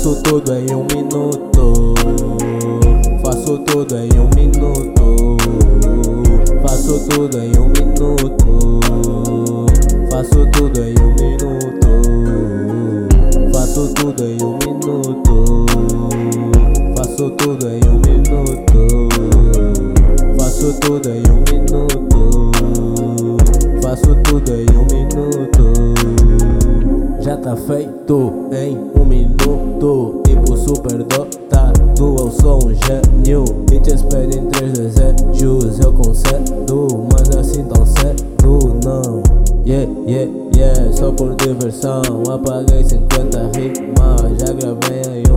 Faço tudo em um minuto. Faço tudo em um minuto. Faço tudo em um minuto. Faço tudo em um minuto. Faço tudo em um minuto. Faço tudo em um minuto. Faço tudo em um minuto. Faço tudo em um minuto. Tá feito em um minuto. Tipo super dotado, eu sou um gênio. Bitches pedem três desejos, eu concedo. Mas assim tão cedo não. Yeah, yeah, yeah, só por diversão. Apaguei 50 rimas Já gravei em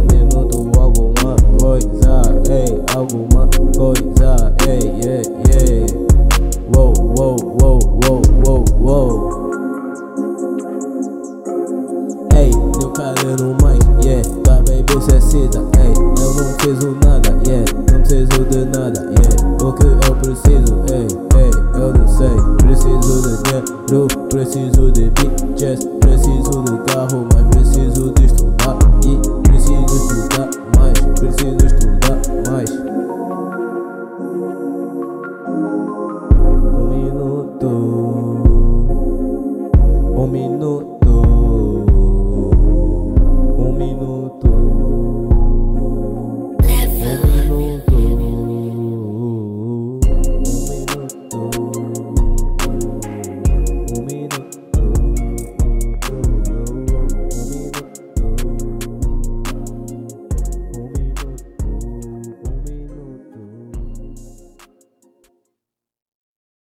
precisa, ei, eu não preciso nada, yeah, não preciso de nada, yeah, o que eu preciso, ei, ei, eu não sei, preciso de dinheiro, preciso de bitches, preciso do carro, mas preciso de estudar e preciso estudar mais, preciso estudar mais. Um minuto, um minuto.